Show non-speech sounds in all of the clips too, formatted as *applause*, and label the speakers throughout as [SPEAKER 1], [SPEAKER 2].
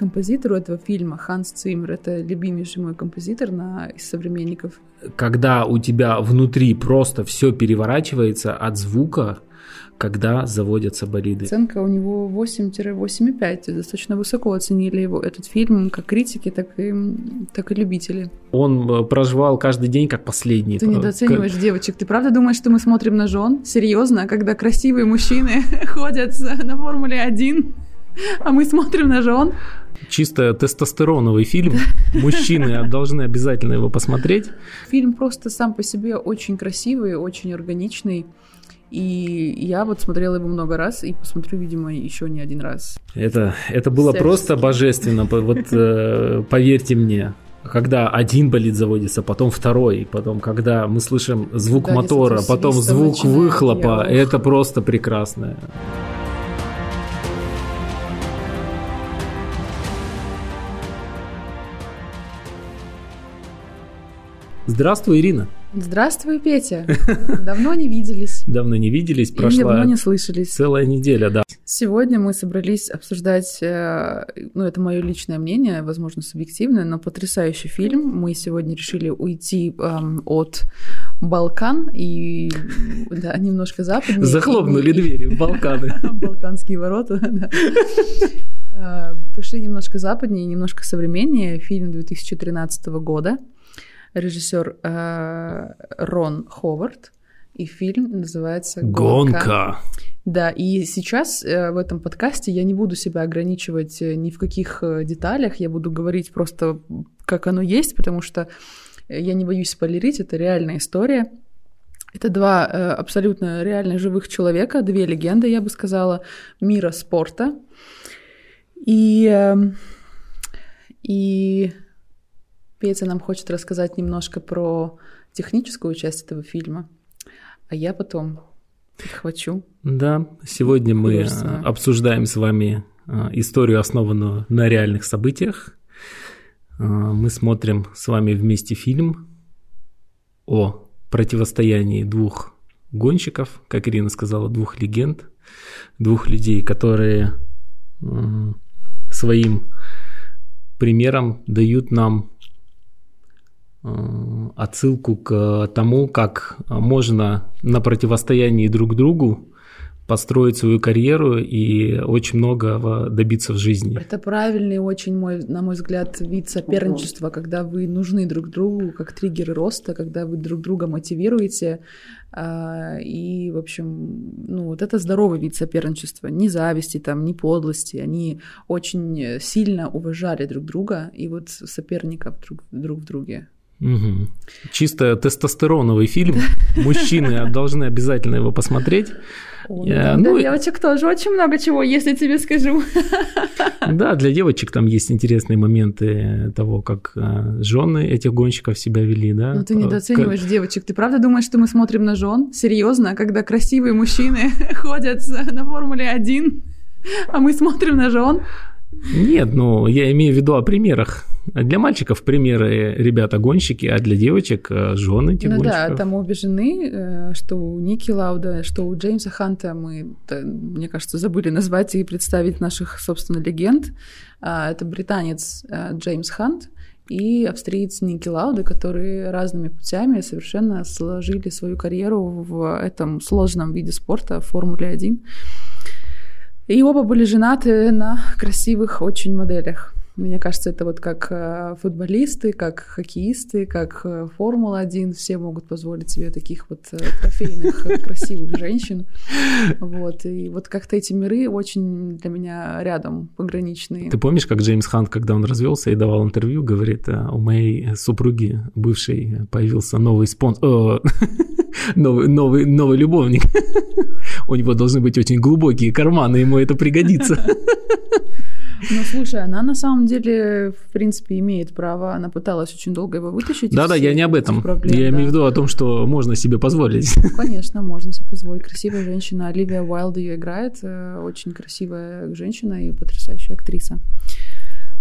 [SPEAKER 1] композитору этого фильма, Ханс Циммер. Это любимейший мой композитор на, из современников.
[SPEAKER 2] Когда у тебя внутри просто все переворачивается от звука, когда заводятся болиды.
[SPEAKER 1] Оценка у него 8-8,5. Достаточно высоко оценили его этот фильм, как критики, так и, так и любители.
[SPEAKER 2] Он э, проживал каждый день как последний.
[SPEAKER 1] Ты недооцениваешь как... девочек. Ты правда думаешь, что мы смотрим на жен? Серьезно? Когда красивые мужчины *laughs* ходят на Формуле 1, а мы смотрим на жен?
[SPEAKER 2] Чисто тестостероновый фильм. Мужчины *laughs* должны обязательно его посмотреть.
[SPEAKER 1] Фильм просто сам по себе очень красивый, очень органичный. И я вот смотрела его много раз и посмотрю, видимо, еще не один раз.
[SPEAKER 2] Это, это было просто божественно, вот э, поверьте мне. Когда один болид заводится, потом второй, потом когда мы слышим звук да, мотора, потом звук выхлопа, это просто прекрасно. Здравствуй, Ирина.
[SPEAKER 1] Здравствуй, Петя. *laughs* Давно не виделись.
[SPEAKER 2] Давно не виделись, прошла
[SPEAKER 1] давно не слышались.
[SPEAKER 2] целая неделя, да.
[SPEAKER 1] Сегодня мы собрались обсуждать, э, ну, это мое личное мнение, возможно, субъективное, но потрясающий фильм. Мы сегодня решили уйти эм, от Балкан и да, немножко западнее.
[SPEAKER 2] Захлопнули и... двери Балканы. *laughs*
[SPEAKER 1] Балканские ворота, *laughs* да. Э, пошли немножко западнее, немножко современнее. Фильм 2013 года режиссер э, Рон Ховард, и фильм называется
[SPEAKER 2] «Гонка». Гонка.
[SPEAKER 1] Да, и сейчас э, в этом подкасте я не буду себя ограничивать э, ни в каких э, деталях, я буду говорить просто как оно есть, потому что я не боюсь спойлерить, это реальная история. Это два э, абсолютно реально живых человека, две легенды, я бы сказала, мира спорта. И, э, и Петя нам хочет рассказать немножко про техническую часть этого фильма, а я потом подхвачу.
[SPEAKER 2] Да, сегодня мы обсуждаем с вами а, историю, основанную на реальных событиях. А, мы смотрим с вами вместе фильм о противостоянии двух гонщиков, как Ирина сказала, двух легенд, двух людей, которые своим примером дают нам отсылку к тому, как можно на противостоянии друг другу построить свою карьеру и очень много добиться в жизни.
[SPEAKER 1] Это правильный очень, мой, на мой взгляд, вид соперничества, когда вы нужны друг другу как триггеры роста, когда вы друг друга мотивируете. А, и, в общем, ну, вот это здоровый вид соперничества. Ни зависти, там, ни подлости. Они очень сильно уважали друг друга и вот соперников друг, друг в друге.
[SPEAKER 2] Угу. Чисто тестостероновый фильм. Мужчины *laughs* должны обязательно его посмотреть.
[SPEAKER 1] О, э, ну, для девочек тоже очень много чего, если тебе скажу. *laughs*
[SPEAKER 2] Да, для девочек там есть интересные моменты того, как э, жены этих гонщиков себя вели, да.
[SPEAKER 1] Ну ты недооцениваешь как... девочек. Ты правда думаешь, что мы смотрим на жен? Серьезно, когда красивые мужчины *laughs* ходят на Формуле 1, а мы смотрим на жен?
[SPEAKER 2] Нет, ну я имею в виду о примерах. Для мальчиков примеры ребята-гонщики, а для девочек э, жены этих
[SPEAKER 1] ну
[SPEAKER 2] гонщиков.
[SPEAKER 1] да, там обе жены, э, что у Ники Лауда, что у Джеймса Ханта, мы, мне кажется, забыли назвать и представить наших, собственно, легенд. А, это британец э, Джеймс Хант и австриец Ники Лауда, которые разными путями совершенно сложили свою карьеру в этом сложном виде спорта, Формуле 1. И оба были женаты на красивых очень моделях. Мне кажется, это вот как э, футболисты, как хоккеисты, как э, Формула-1, все могут позволить себе таких вот э, трофейных красивых женщин. Вот, и вот как-то эти миры очень для меня рядом, пограничные.
[SPEAKER 2] Ты помнишь, как Джеймс Хант, когда он развелся и давал интервью, говорит, у моей супруги бывшей появился новый спонсор, *laughs* новый, новый, новый любовник. У него должны быть очень глубокие карманы, ему это пригодится. *laughs*
[SPEAKER 1] Ну, слушай, она на самом деле, в принципе, имеет право. Она пыталась очень долго его вытащить.
[SPEAKER 2] Да-да, я не об этом. Проблем, я да. имею в виду о том, что можно себе позволить.
[SPEAKER 1] Ну, конечно, можно себе позволить. Красивая женщина. Оливия Уайлд ее играет. Э, очень красивая женщина и потрясающая актриса.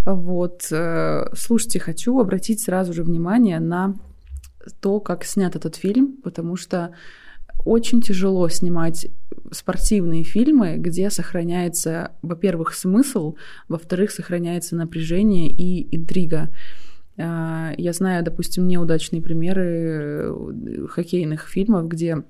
[SPEAKER 1] Вот. Э, слушайте, хочу обратить сразу же внимание на то, как снят этот фильм, потому что очень тяжело снимать спортивные фильмы, где сохраняется, во-первых, смысл, во-вторых, сохраняется напряжение и интрига. А, я знаю, допустим, неудачные примеры э, хоккейных фильмов, где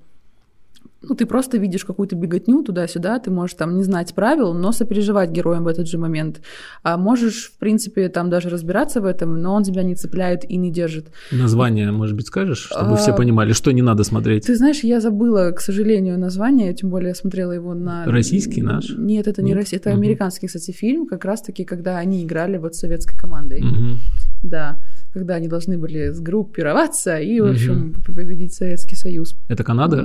[SPEAKER 1] ну, ты просто видишь какую-то беготню туда-сюда, ты можешь там не знать правил, но сопереживать героям в этот же момент. А можешь, в принципе, там даже разбираться в этом, но он тебя не цепляет и не держит.
[SPEAKER 2] Название, может быть, скажешь, чтобы а, все понимали, что не надо смотреть?
[SPEAKER 1] Ты знаешь, я забыла, к сожалению, название, тем более я смотрела его на...
[SPEAKER 2] Российский наш?
[SPEAKER 1] Нет, это не российский, это угу. американский, кстати, фильм, как раз-таки, когда они играли вот с советской командой. Угу. Да когда они должны были сгруппироваться и, в общем, угу. победить Советский Союз.
[SPEAKER 2] Это Канада?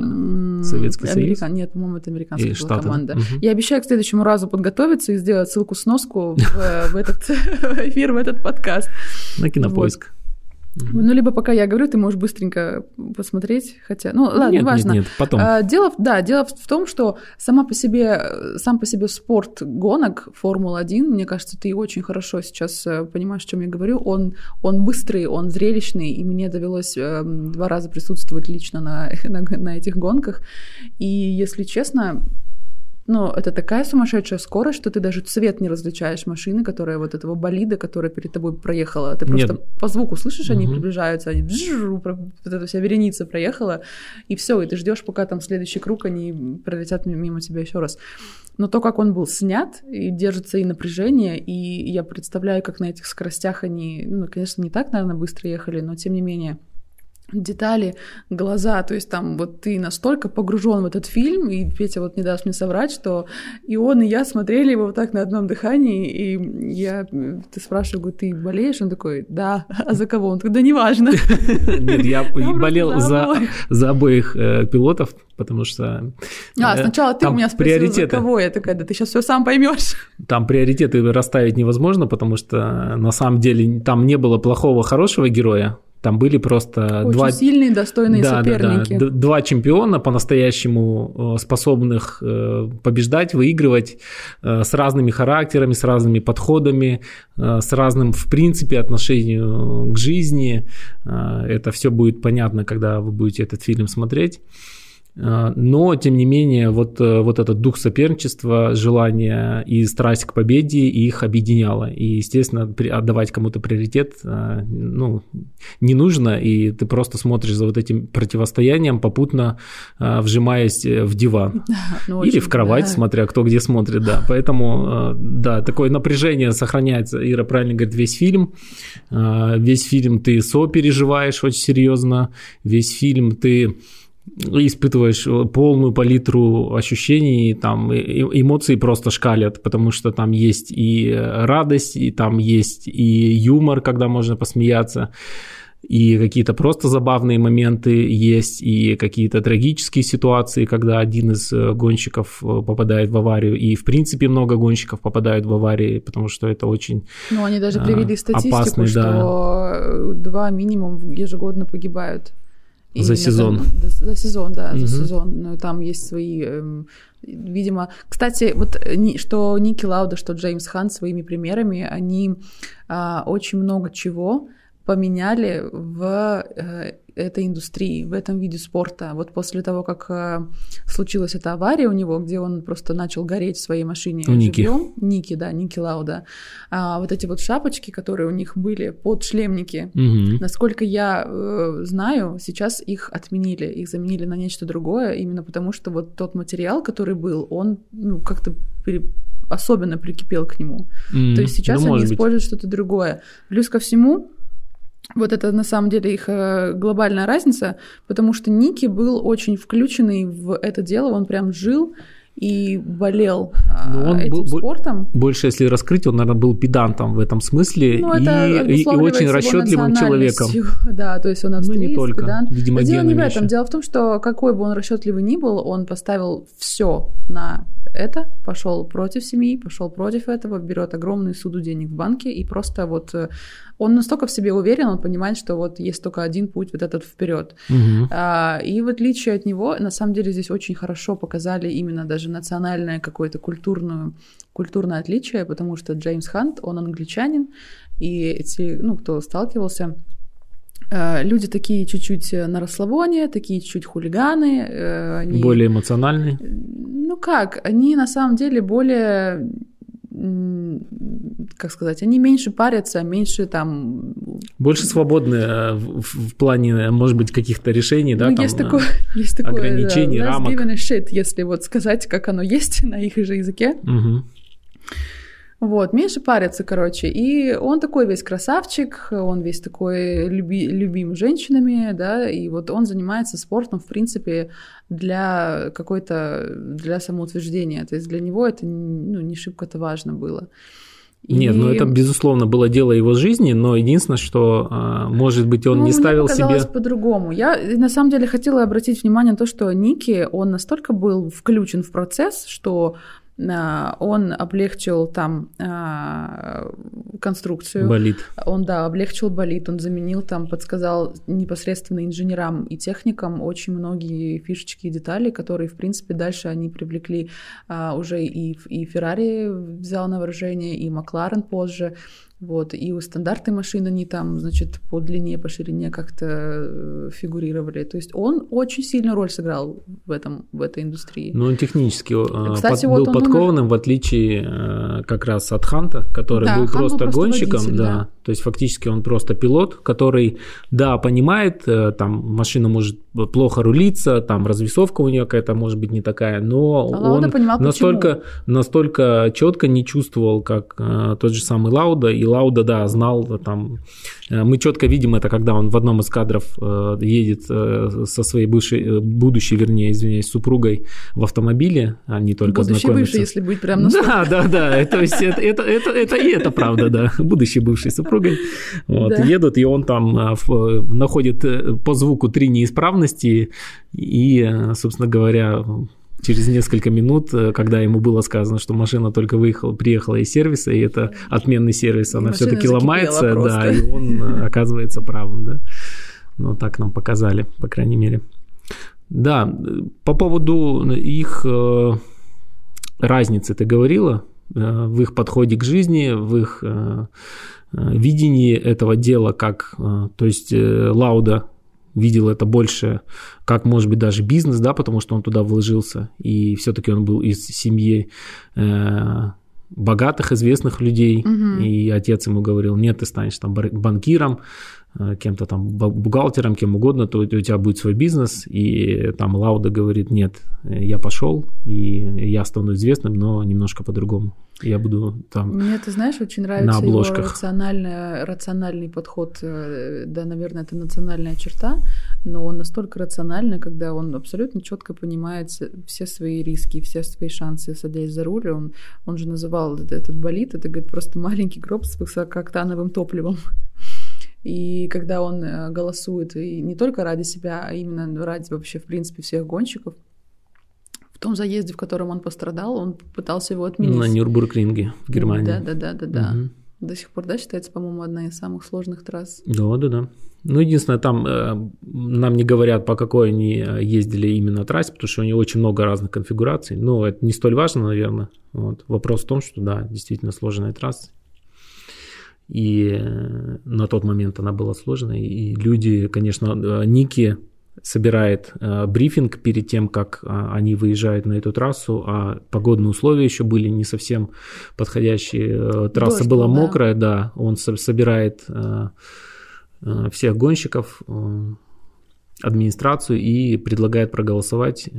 [SPEAKER 2] Советский Америка... Союз?
[SPEAKER 1] Нет, по-моему, это американская была Штаты. команда. Угу. Я обещаю к следующему разу подготовиться и сделать ссылку-сноску в этот *laughs* эфир, в этот подкаст.
[SPEAKER 2] На кинопоиск.
[SPEAKER 1] Ну, либо пока я говорю, ты можешь быстренько посмотреть, хотя, ну, ладно, нет, неважно.
[SPEAKER 2] Нет, нет, потом.
[SPEAKER 1] А, дело, да, дело в том, что сама по себе, сам по себе спорт гонок Формула-1, мне кажется, ты очень хорошо сейчас э, понимаешь, о чем я говорю, он, он быстрый, он зрелищный, и мне довелось э, два раза присутствовать лично на, *laughs* на, на этих гонках, и, если честно, но это такая сумасшедшая скорость, что ты даже цвет не различаешь машины, которая вот этого болида, которая перед тобой проехала. Ты просто Нет. по звуку слышишь, они угу. приближаются, они бжжу, вот эта вся вереница проехала, и все, и ты ждешь, пока там следующий круг они пролетят мимо тебя еще раз. Но то, как он был снят, и держится и напряжение, и я представляю, как на этих скоростях они, ну, конечно, не так, наверное, быстро ехали, но тем не менее детали, глаза, то есть там вот ты настолько погружен в этот фильм, и Петя вот не даст мне соврать, что и он, и я смотрели его вот так на одном дыхании, и я, ты спрашиваю, говорю, ты болеешь? Он такой, да, *laughs* а за кого? Он такой, да неважно. *laughs*
[SPEAKER 2] Нет, я болел за обоих э, пилотов, потому что...
[SPEAKER 1] А, э, сначала ты у меня спросил, за кого? Я такая, да ты сейчас все сам поймешь. *laughs*
[SPEAKER 2] Там приоритеты расставить невозможно, потому что на самом деле там не было плохого, хорошего героя, там были просто
[SPEAKER 1] Очень
[SPEAKER 2] два...
[SPEAKER 1] сильные, достойные да, соперники.
[SPEAKER 2] Да, да. Два чемпиона по-настоящему э, способных э, побеждать, выигрывать э, с разными характерами, с разными подходами, с разным, в принципе, отношением к жизни. Это все будет понятно, когда вы будете этот фильм смотреть. А, но, тем не менее, вот, э, вот этот дух соперничества, желание и страсть к победе их объединяло. И, естественно, отдавать кому-то приоритет а, ну, не нужно, и ты просто смотришь за вот этим противостоянием, попутно а, вжимаясь в диван. *laughs* Ну, Или в кровать, да. смотря кто где смотрит, да. Поэтому, да, такое напряжение сохраняется. Ира правильно говорит, весь фильм. Весь фильм ты сопереживаешь очень серьезно. Весь фильм ты испытываешь э, полную палитру ощущений, там эмоции просто шкалят, потому что там есть и радость, и там есть и юмор, когда можно посмеяться, и какие-то просто забавные моменты есть, и какие-то трагические ситуации, когда один из э, гонщиков э, попадает в аварию, и в принципе много гонщиков попадают в аварии, потому что это очень
[SPEAKER 1] Ну, они даже привели статистику, опасный, что да. два минимум ежегодно погибают
[SPEAKER 2] и за сезон.
[SPEAKER 1] За, за сезон, да, угу. за сезон. Но там есть свои, эм, видимо... Кстати, вот что Ники Лауда, что Джеймс Хан своими примерами, они а, очень много чего поменяли в э, этой индустрии, в этом виде спорта. Вот после того, как э, случилась эта авария у него, где он просто начал гореть в своей машине
[SPEAKER 2] у Ники.
[SPEAKER 1] живьем, Ники, да, Ники Лауда, а вот эти вот шапочки, которые у них были под шлемники, угу. насколько я э, знаю, сейчас их отменили, их заменили на нечто другое, именно потому что вот тот материал, который был, он ну, как-то особенно прикипел к нему. Mm, То есть сейчас ну, они используют что-то другое. Плюс ко всему, вот это на самом деле их э, глобальная разница, потому что Ники был очень включенный в это дело, он прям жил и болел Но ну, он этим был, спортом.
[SPEAKER 2] Больше, если раскрыть, он, наверное, был педантом в этом смысле ну, и, и, и очень расчетливым человеком. *laughs*
[SPEAKER 1] Да, то есть он австриец, ну, не только. педант. Видимо, дело не в этом. Еще. Дело в том, что какой бы он расчетливый ни был, он поставил все на это, пошел против семьи, пошел против этого, берет огромную суду денег в банке и просто вот э, он настолько в себе уверен, он понимает, что вот есть только один путь, вот этот вперед. Угу. А, и в отличие от него, на самом деле здесь очень хорошо показали именно даже национальное какое-то культурное, культурное отличие, потому что Джеймс Хант, он англичанин, и эти, ну, кто сталкивался, люди такие чуть-чуть на расслабоне, такие чуть-чуть хулиганы.
[SPEAKER 2] Они... Более эмоциональные?
[SPEAKER 1] Ну как, они на самом деле более как сказать, они меньше парятся, меньше там...
[SPEAKER 2] Больше свободны э, в, в плане, может быть, каких-то решений, да? Ну,
[SPEAKER 1] там, есть, такое, *laughs* есть такое ограничений, да, рамок. shit, если вот сказать, как оно есть *laughs* на их же языке. Угу. Вот, меньше парятся, короче. И он такой весь красавчик, он весь такой люби, любим женщинами, да, и вот он занимается спортом, в принципе, для какой-то, для самоутверждения. То есть для него это ну, не шибко-то важно было.
[SPEAKER 2] И... Нет, ну это, безусловно, было дело его жизни, но единственное, что, а, может быть, он ну, не ставил мне себе...
[SPEAKER 1] по-другому. Я, на самом деле, хотела обратить внимание на то, что Ники, он настолько был включен в процесс, что он облегчил там а, конструкцию.
[SPEAKER 2] Болит.
[SPEAKER 1] Он, да, облегчил болит, он заменил там, подсказал непосредственно инженерам и техникам очень многие фишечки и детали, которые, в принципе, дальше они привлекли а, уже и, и Ferrari взял на вооружение, и Макларен позже. Вот, и у стандартной машины они там, значит, по длине, по ширине как-то э, фигурировали. То есть он очень сильную роль сыграл в, этом, в этой индустрии.
[SPEAKER 2] Ну, он технически э, Кстати, под, вот был подкованным, умер... в отличие э, как раз от Ханта, который да, был Хан просто был гонщиком. Водитель, да. да. То есть фактически он просто пилот, который, да, понимает, там машина может плохо рулиться, там развесовка у нее какая-то может быть не такая, но а он понимал, настолько, настолько четко не чувствовал, как тот же самый Лауда, и Лауда, да, знал там. Э, мы четко видим это, когда он в одном из кадров э, едет э, со своей бывшей, будущей, вернее, извиняюсь, супругой в автомобиле, они только Будущий знакомятся.
[SPEAKER 1] бывший, если быть прям на
[SPEAKER 2] Да, да, да, то есть это, это, это, это и это правда, да, будущий бывший супругой. Вот, да. едут, и он там находит по звуку три неисправности, и, собственно говоря, через несколько минут, э, когда ему было сказано, что машина только выехала, приехала из сервиса, и это отменный сервис, она все-таки ломается, просто. да, и он э, *laughs* оказывается правым, да. Ну, так нам показали, по крайней мере. Да, по поводу их э, разницы ты говорила в их подходе к жизни, в их видении этого дела, как, то есть Лауда видел это больше как, может быть, даже бизнес, да, потому что он туда вложился, и все-таки он был из семьи э, богатых, известных людей, угу. и отец ему говорил, нет, ты станешь там банкиром, кем-то там бухгалтером, кем угодно, то у тебя будет свой бизнес, и там Лауда говорит, нет, я пошел, и я стану известным, но немножко по-другому. Я буду там
[SPEAKER 1] Мне, ты знаешь, очень нравится на его рациональный, рациональный подход, э, да, наверное, это национальная черта, но он настолько рациональный, когда он абсолютно четко понимает все свои риски, все свои шансы, садясь за руль. Он, он же называл этот болит, это, говорит, просто маленький гроб с высокооктановым топливом. И когда он э, голосует и не только ради себя, а именно ради вообще, в принципе, всех гонщиков, в том заезде, в котором он пострадал, он пытался его отменить.
[SPEAKER 2] На Нюрбургринге в Германии.
[SPEAKER 1] Да, да, да, да, да. Угу. До сих пор, да, считается, по-моему, одна из самых сложных трасс.
[SPEAKER 2] Да, да, да. Ну, единственное, там э, нам не говорят, по какой они э, ездили именно трассе, потому что у него очень много разных конфигураций. Но это не столь важно, наверное. Вот. Вопрос в том, что, да, действительно сложная трасса. И э, на тот момент она была сложной. И люди, конечно, э, Ники собирает э, брифинг перед тем, как они выезжают на эту трассу, а погодные условия еще были не совсем подходящие. Трасса Дождь была мокрая, да. да. Он собирает всех гонщиков, администрацию и предлагает проголосовать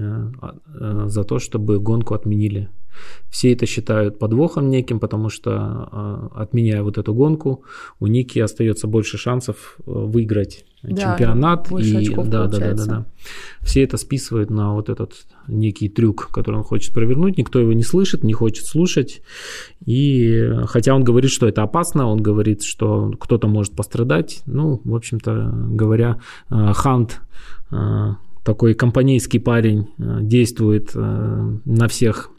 [SPEAKER 2] за то, чтобы гонку отменили все это считают подвохом неким, потому что, а, отменяя вот эту гонку, у Ники остается больше шансов э, выиграть да, чемпионат. И, да, да, да, да, да. Все это списывают на вот этот некий трюк, который он хочет провернуть. Никто его не слышит, не хочет слушать. И хотя он говорит, что это опасно, он говорит, что кто-то может пострадать. Ну, в общем-то говоря, э, Хант э, такой компанейский парень действует на всех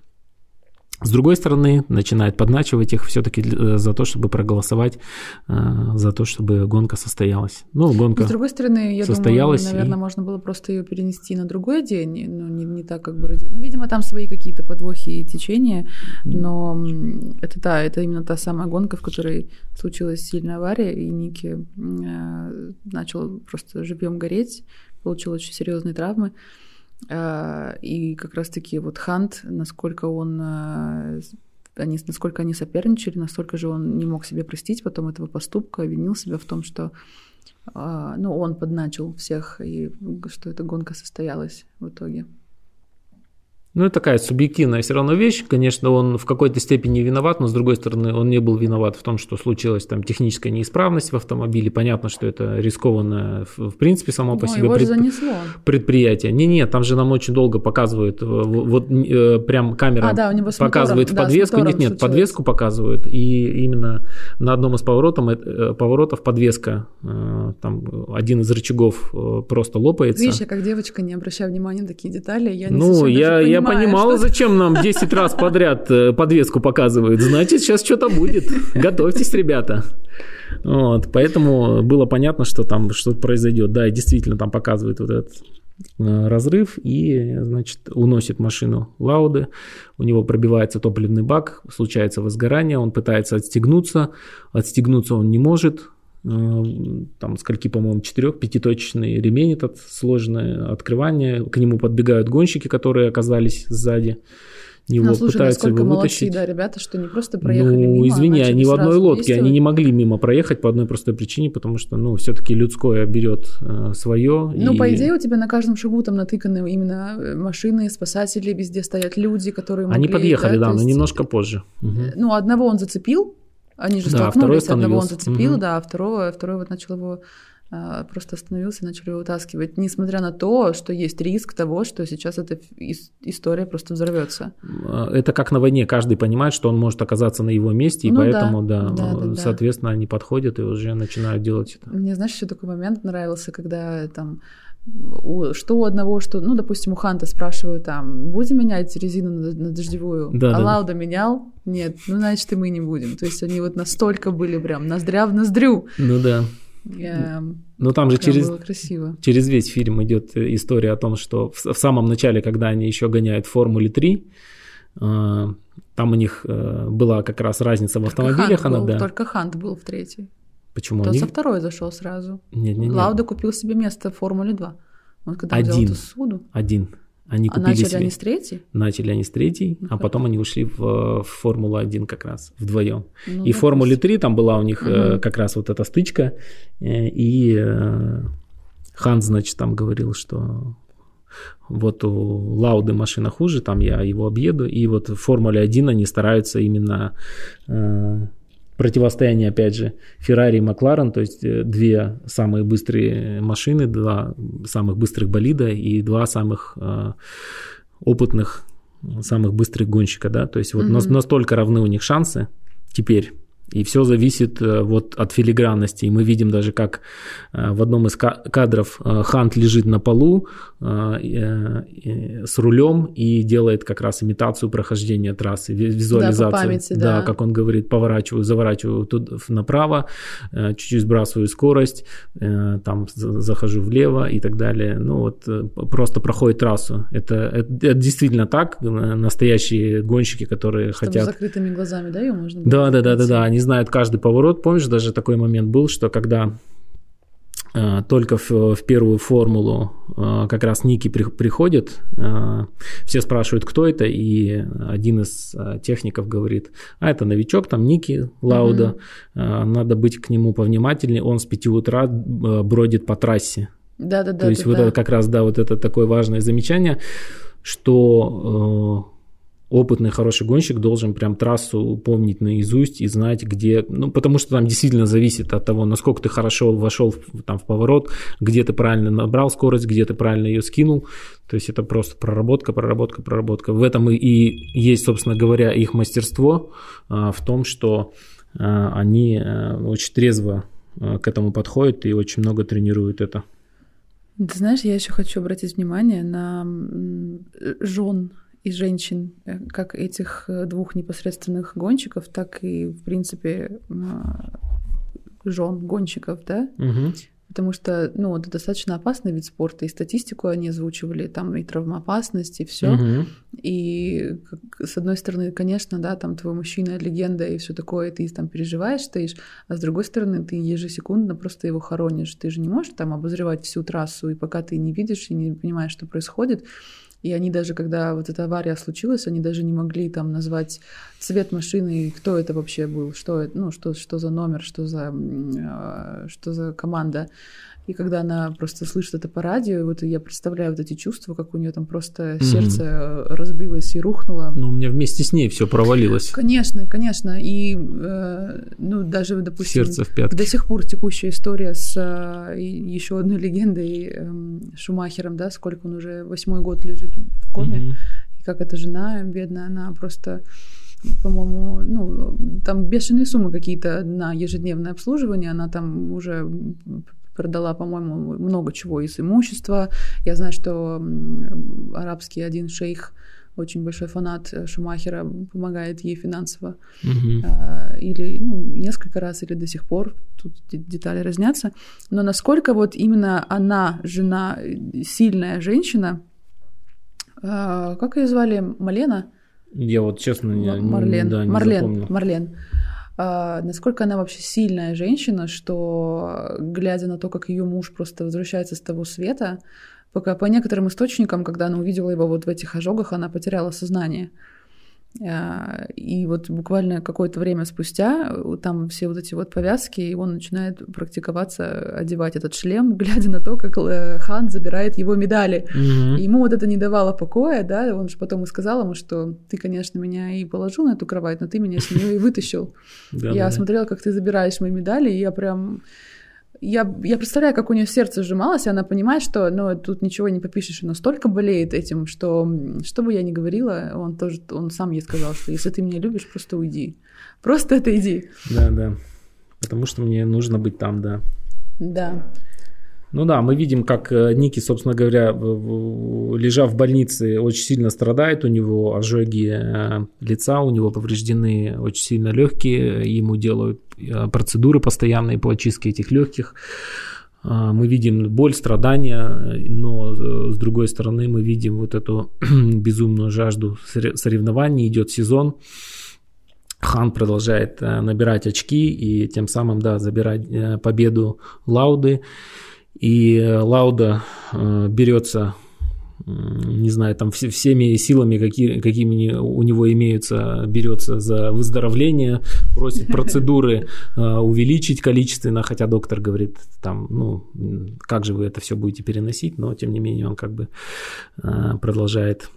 [SPEAKER 2] С другой стороны, начинает подначивать их все-таки э, за то, чтобы проголосовать э, за то, чтобы гонка состоялась.
[SPEAKER 1] Ну, гонка С другой стороны, я состоялась думаю, наверное, и... можно было просто ее перенести на другой день, ну, не, не так как бы... Ну, видимо, там свои какие-то подвохи и течения, но это да, это именно та самая гонка, в которой случилась сильная авария, и Ники э, начал просто живьем гореть, получил очень серьезные травмы. А, и как раз-таки вот Хант, насколько он а, они, насколько они соперничали, настолько же он не мог себе простить потом этого поступка, винил себя в том, что а, ну, он подначил всех, и что эта гонка состоялась в итоге.
[SPEAKER 2] Ну, это такая субъективная все равно вещь. Конечно, он в какой-то степени виноват, но с другой стороны, он не был виноват в том, что случилась там техническая неисправность в автомобиле. Понятно, что это рискованное, в принципе, само по себе
[SPEAKER 1] пред...
[SPEAKER 2] предприятие. Не-не, там же нам очень долго показывают, вот э, прям камера а, да, показывает мотором, подвеску. Да, нет, нет, подвеску показывают. И именно на одном из поворотов, э, поворотов подвеска, э, там один из рычагов просто лопается.
[SPEAKER 1] Видишь, я как девочка не обращаю внимания на такие детали. Я не
[SPEAKER 2] ну, я, я понимала, что... зачем нам 10 раз подряд э, подвеску показывают. Значит, сейчас что-то будет. Готовьтесь, ребята. Вот, поэтому было понятно, что там что-то произойдет. Да, и действительно там показывает вот этот э, разрыв и, значит, уносит машину Лауды. У него пробивается топливный бак, случается возгорание, он пытается отстегнуться, отстегнуться он не может, там скольки, по-моему, четырех, пятиточечный ремень этот сложное открывание, к нему подбегают гонщики, которые оказались сзади
[SPEAKER 1] него, ну, слушай, пытаются его вытащить. Молодцы, да, ребята, что не просто проехали ну, мимо,
[SPEAKER 2] а извини, они в одной лодке, они не могли мимо проехать по одной простой причине, потому что, ну, все-таки людское берет э, свое.
[SPEAKER 1] Ну, и... по идее, у тебя на каждом шагу там натыканы именно э, машины, спасатели, везде стоят люди, которые
[SPEAKER 2] могли... Они подъехали, да, да но есть... немножко позже.
[SPEAKER 1] Угу. Ну, одного он зацепил, они же да, столкнулись, одного он зацепил, угу. да, а второго, второй вот начал его а, просто остановился и начал его вытаскивать, несмотря на то, что есть риск того, что сейчас эта история просто взорвется.
[SPEAKER 2] А, это как на войне, каждый понимает, что он может оказаться на его месте, и ну, поэтому, да, да, да, да соответственно, да. они подходят и уже начинают делать это.
[SPEAKER 1] Мне, знаешь, еще такой момент нравился, когда там что у одного, что, ну, допустим, у Ханта спрашивают там, будем менять резину на, на дождевую? Да, а да. Лауда менял? Нет, ну, значит, и мы не будем. То есть они вот настолько были прям ноздря в ноздрю.
[SPEAKER 2] Ну да. Я... Но там же через, через весь фильм идет история о том, что в, в самом начале, когда они еще гоняют в Формуле 3, э, там у них э, была как раз разница в автомобилях.
[SPEAKER 1] Хант
[SPEAKER 2] она,
[SPEAKER 1] был,
[SPEAKER 2] да.
[SPEAKER 1] Только Хант был в третьей.
[SPEAKER 2] Почему
[SPEAKER 1] То
[SPEAKER 2] они?
[SPEAKER 1] со второй зашел сразу.
[SPEAKER 2] Нет, нет, нет.
[SPEAKER 1] Лауда купил себе место в Формуле 2.
[SPEAKER 2] Он когда Один. взял эту суду. Один. Они
[SPEAKER 1] а начали
[SPEAKER 2] себе...
[SPEAKER 1] они с третьей?
[SPEAKER 2] Начали они с третьей, ну, а потом они ушли в, в Формулу-1 как раз, вдвоем. Ну, и в Формуле 3 там была у них угу. э, как раз вот эта стычка, э, и э, Хан, значит, там говорил, что вот у Лауды машина хуже, там я его объеду, и вот в Формуле 1 они стараются именно э, противостояние, опять же, Феррари и Макларен, то есть э, две самые быстрые машины, два самых быстрых болида и два самых э, опытных, самых быстрых гонщика, да, то есть вот mm-hmm. настолько равны у них шансы теперь и все зависит э, вот от филигранности. И мы видим даже, как э, в одном из кадров э, Хант лежит на полу с рулем и делает как раз имитацию прохождения трассы, визуализацию. Да, памяти, да. да, как он говорит, поворачиваю, заворачиваю тут направо, чуть-чуть сбрасываю скорость, там захожу влево и так далее. Ну вот просто проходит трассу. Это, это, это действительно так. Настоящие гонщики, которые
[SPEAKER 1] Чтобы
[SPEAKER 2] хотят...
[SPEAKER 1] закрытыми глазами, да, ее можно
[SPEAKER 2] Да, да, да, да, да. Они они знают каждый поворот. Помнишь, даже такой момент был, что когда э, только в, в первую формулу э, как раз Ники при, приходит, э, все спрашивают, кто это, и один из техников говорит, а это новичок, там Ники Лауда, mm-hmm. надо быть к нему повнимательнее, он с 5 утра бродит по трассе.
[SPEAKER 1] Да, да, да.
[SPEAKER 2] То есть
[SPEAKER 1] да,
[SPEAKER 2] вот
[SPEAKER 1] да.
[SPEAKER 2] это как раз, да, вот это такое важное замечание, что опытный, хороший гонщик должен прям трассу помнить наизусть и знать, где, ну, потому что там действительно зависит от того, насколько ты хорошо вошел там, в поворот, где ты правильно набрал скорость, где ты правильно ее скинул, то есть это просто проработка, проработка, проработка. В этом и, и есть, собственно говоря, их мастерство а, в том, что а, они а, очень трезво а, к этому подходят и очень много тренируют это.
[SPEAKER 1] Ты знаешь, я еще хочу обратить внимание на жен и женщин, э, как этих э, двух непосредственных гонщиков, так и, в принципе, жен гонщиков, да?
[SPEAKER 2] Угу.
[SPEAKER 1] Потому что, ну, это достаточно опасный вид спорта, и статистику они озвучивали, там и травмоопасность, и все.
[SPEAKER 2] Угу.
[SPEAKER 1] И с одной стороны, конечно, да, там твой мужчина легенда и все такое, ты там переживаешь, стоишь, а с другой стороны, ты ежесекундно просто его хоронишь. Ты же не можешь там обозревать всю трассу, и пока ты не видишь и не понимаешь, что происходит, и они даже, когда вот эта авария случилась, они даже не могли там назвать цвет машины, кто это вообще был, что это, ну, что, что за номер, что за, а, что за команда. И когда она просто слышит это по радио, вот я представляю вот эти чувства, как у нее там просто mm-hmm. сердце разбилось и рухнуло.
[SPEAKER 2] Ну, у меня вместе с ней все провалилось.
[SPEAKER 1] Конечно, конечно. И, э, ну, даже, допустим,
[SPEAKER 2] сердце в пятки.
[SPEAKER 1] до сих пор текущая история с э, еще одной легендой э, Шумахером, да, сколько он уже восьмой год лежит в коме, mm-hmm. и как эта жена бедная, она просто по-моему, ну, там бешеные суммы какие-то на ежедневное обслуживание, она там уже продала, по-моему, много чего из имущества. Я знаю, что арабский один шейх очень большой фанат Шумахера, помогает ей финансово.
[SPEAKER 2] Угу.
[SPEAKER 1] Или ну, несколько раз, или до сих пор. Тут детали разнятся. Но насколько вот именно она, жена, сильная женщина, а, как ее звали? Малена?
[SPEAKER 2] Я вот честно не,
[SPEAKER 1] Марлен.
[SPEAKER 2] Да, не
[SPEAKER 1] Марлен.
[SPEAKER 2] запомнил.
[SPEAKER 1] Марлен. А, насколько она вообще сильная женщина, что, глядя на то, как ее муж просто возвращается с того света, пока по некоторым источникам, когда она увидела его вот в этих ожогах, она потеряла сознание. А, и вот буквально какое-то время спустя э, там все вот эти вот повязки, и он начинает практиковаться, одевать этот шлем, *laughs* глядя на то, как э, хан забирает его медали.
[SPEAKER 2] Угу.
[SPEAKER 1] И ему вот это не давало покоя, да, он же потом и сказал ему, что ты, конечно, меня и положил на эту кровать, но ты меня с нее и вытащил. *laughs* Я смотрела, как ты забираешь мои медали, и я прям я, я представляю, как у нее сердце сжималось, и она понимает, что ну, тут ничего не попишешь, и настолько болеет этим, что что бы я ни говорила, он тоже, он сам ей сказал, что если ты меня любишь, просто уйди. Просто это иди.
[SPEAKER 2] Да, да. Потому что мне нужно быть там, да.
[SPEAKER 1] Да.
[SPEAKER 2] Ну да, мы видим, как э, Ники, собственно говоря, лежа в больнице, очень сильно страдает, у него ожоги э, лица, у него повреждены очень сильно легкие, ему делают э, процедуры постоянные по очистке этих легких. Мы видим боль, страдания, но с другой стороны мы видим вот эту *clears throat* безумную жажду соревнований, идет сезон. Хан продолжает набирать очки и тем самым, да, забирать победу Лауды. И Лауда э, берется, не знаю, там всеми силами, какие, какими у него имеются, берется за выздоровление, просит процедуры э, увеличить количественно, хотя доктор говорит, там, ну, как же вы это все будете переносить, но тем не менее он как бы э, продолжает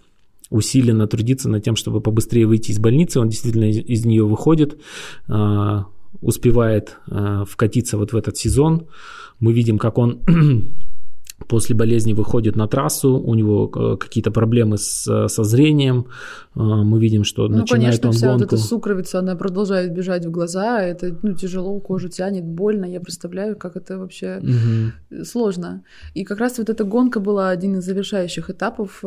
[SPEAKER 2] усиленно трудиться над тем, чтобы побыстрее выйти из больницы. Он действительно из, из нее выходит, успевает вкатиться вот в этот сезон. Мы видим, как он *clears throat* после болезни выходит на трассу, у него э, какие-то проблемы с, со зрением, э, мы видим, что ну, начинает
[SPEAKER 1] конечно,
[SPEAKER 2] он
[SPEAKER 1] вся
[SPEAKER 2] гонку.
[SPEAKER 1] вот эта сукровица, она продолжает бежать в глаза, это ну, тяжело, кожу тянет, больно, я представляю, как это вообще
[SPEAKER 2] угу.
[SPEAKER 1] сложно. И как раз вот эта гонка была один из завершающих этапов,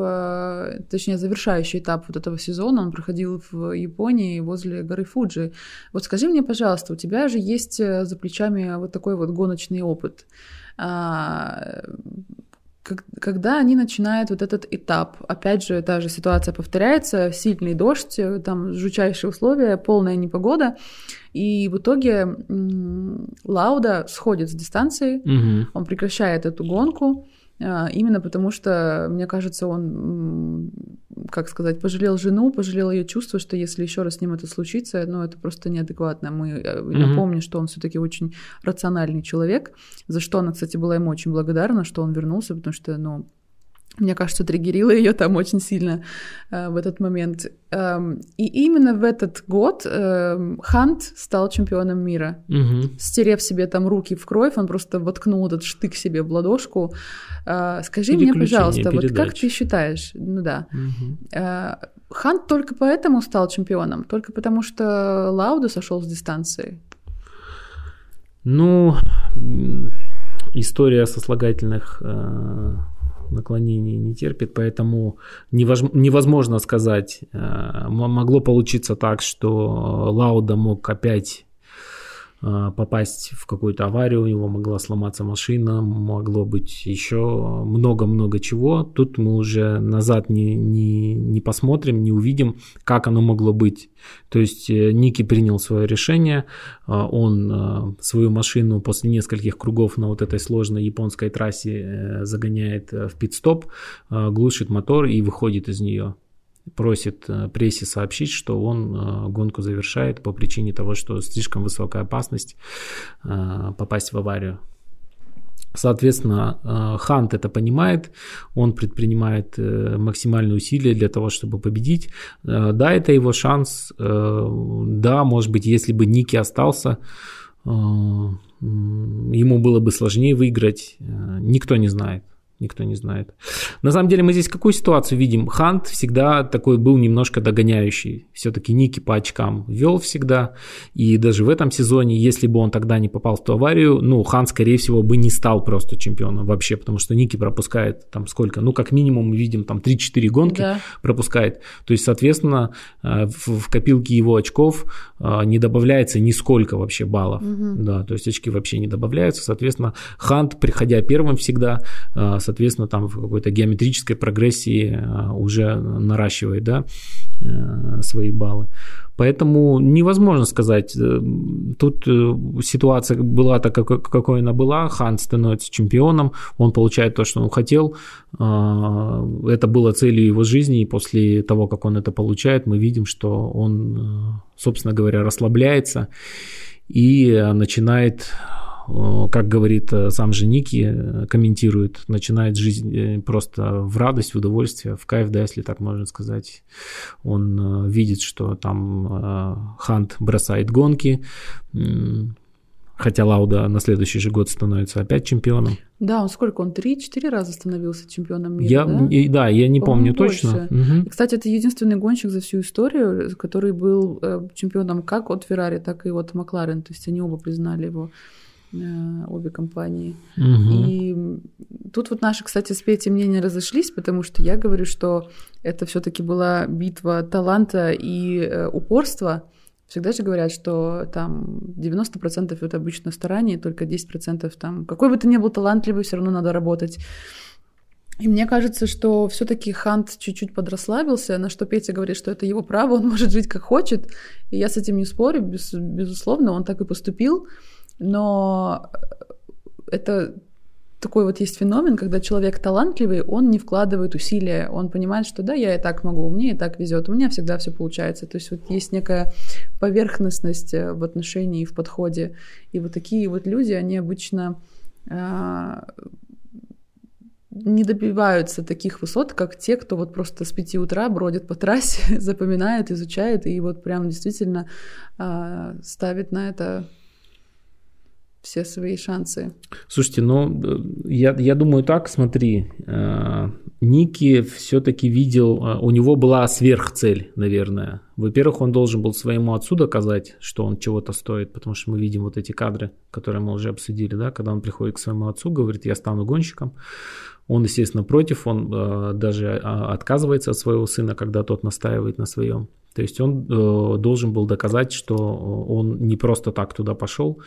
[SPEAKER 1] точнее, завершающий этап вот этого сезона, он проходил в Японии возле горы Фуджи. Вот скажи мне, пожалуйста, у тебя же есть за плечами вот такой вот гоночный опыт. А, когда они начинают вот этот этап, опять же, та же ситуация повторяется, сильный дождь, там жучайшие условия, полная непогода, и в итоге Лауда сходит с дистанции,
[SPEAKER 2] угу.
[SPEAKER 1] он прекращает эту гонку, именно потому что, мне кажется, он, как сказать, пожалел жену, пожалел ее чувство, что если еще раз с ним это случится, ну, это просто неадекватно. Мы mm-hmm. напомню, что он все-таки очень рациональный человек, за что она, кстати, была ему очень благодарна, что он вернулся, потому что, ну, мне кажется, триггерила ее там очень сильно э, в этот момент. Эм, и именно в этот год э, Хант стал чемпионом мира.
[SPEAKER 2] Угу.
[SPEAKER 1] Стерев себе там руки в кровь, он просто воткнул этот штык себе в ладошку. Э, скажи мне, пожалуйста, передач. вот как ты считаешь? Ну да.
[SPEAKER 2] Угу.
[SPEAKER 1] Э, Хант только поэтому стал чемпионом? Только потому что Лауда сошел с дистанции?
[SPEAKER 2] Ну, история сослагательных... Э наклонений не терпит, поэтому невозможно сказать. Э, могло получиться так, что Лауда мог опять попасть в какую-то аварию, у него могла сломаться машина, могло быть еще много-много чего. Тут мы уже назад не, не, не посмотрим, не увидим, как оно могло быть. То есть э, Ники принял свое решение, а, он а, свою машину после нескольких кругов на вот этой сложной японской трассе э, загоняет э, в пит-стоп, глушит мотор и выходит из нее просит э, прессе сообщить, что он э, гонку завершает по причине того, что слишком высокая опасность э, попасть в аварию. Соответственно, Хант это понимает, он предпринимает максимальные усилия для того, чтобы победить. Да, это его шанс. Да, может быть, если бы Ники остался, ему было бы сложнее выиграть. Никто не знает никто не знает. На самом деле мы здесь какую ситуацию видим? Хант всегда такой был немножко догоняющий. Все-таки Ники по очкам вел всегда. И даже в этом сезоне, если бы он тогда не попал в ту аварию, ну, Хант, скорее всего, бы не стал просто чемпионом вообще, потому что Ники пропускает там сколько? Ну, как минимум мы видим там 3-4 гонки да. пропускает. То есть, соответственно, э, в, копилке его очков э, не добавляется нисколько вообще баллов. Угу. Да, то есть очки вообще не добавляются. Соответственно, Хант, приходя первым всегда, э, соответственно, там в какой-то геометрической прогрессии а, уже наращивает да, э, свои баллы. Поэтому невозможно сказать. Э, тут э, ситуация была так, какой она была. Хан становится чемпионом, он получает то, что он хотел. А, это было целью его жизни, и после того, как он это получает, мы видим, что он, собственно говоря, расслабляется и начинает как говорит э, сам же Ники, э, комментирует, начинает жизнь просто в радость, в удовольствие, в кайф, да, если так можно сказать. Он видит, что там Хант бросает гонки, Хотя Лауда на следующий же год становится опять чемпионом.
[SPEAKER 1] Да, он сколько? Он три-четыре раза становился чемпионом мира,
[SPEAKER 2] я,
[SPEAKER 1] да?
[SPEAKER 2] И, да, я не помню точно.
[SPEAKER 1] Угу. И, кстати, это единственный гонщик за всю историю, который был чемпионом как от Феррари, так и от Макларен. То есть они оба признали его Э, обе компании. Угу. И тут вот наши, кстати, с Петей мнения разошлись, потому что я говорю, что это все-таки была битва таланта и э, упорства. Всегда же говорят, что там 90% это обычно старание, только 10% там... Какой бы ты ни был талантливый, все равно надо работать. И мне кажется, что все-таки Хант чуть-чуть подрасслабился, на что Петя говорит, что это его право, он может жить как хочет. И я с этим не спорю, без, безусловно, он так и поступил. Но это такой вот есть феномен, когда человек талантливый, он не вкладывает усилия, он понимает, что да, я и так могу, мне и так везет, у меня всегда все получается. То есть вот есть некая поверхностность э, в отношении и в подходе. И вот такие вот люди, они обычно а, не добиваются таких высот, как те, кто вот просто с пяти утра бродит по трассе, *laughs* запоминает, изучает и вот прям действительно а, ставит на это все свои шансы.
[SPEAKER 2] Слушайте, ну, я, я думаю так, смотри, э, Ники все-таки видел, э, у него была сверхцель, наверное. Во-первых, он должен был своему отцу доказать, что он чего-то стоит, потому что мы видим вот эти кадры, которые мы уже обсудили, да, когда он приходит к своему отцу, говорит, я стану гонщиком. Он, естественно, против, он э, даже отказывается от своего сына, когда тот настаивает на своем. То есть он э, должен был доказать, что он не просто так туда пошел,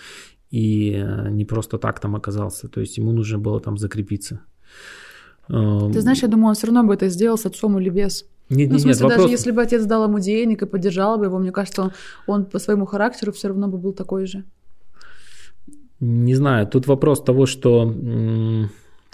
[SPEAKER 2] и э, не просто так там оказался, то есть ему нужно было там закрепиться.
[SPEAKER 1] Эм, Ты знаешь, я думаю, он все равно бы это сделал с отцом или без. Нет, ну, в смысле, нет, вопрос... даже если бы отец дал ему денег и поддержал бы его, мне кажется, он, он по своему характеру все равно бы был такой же.
[SPEAKER 2] Не знаю, тут вопрос того, что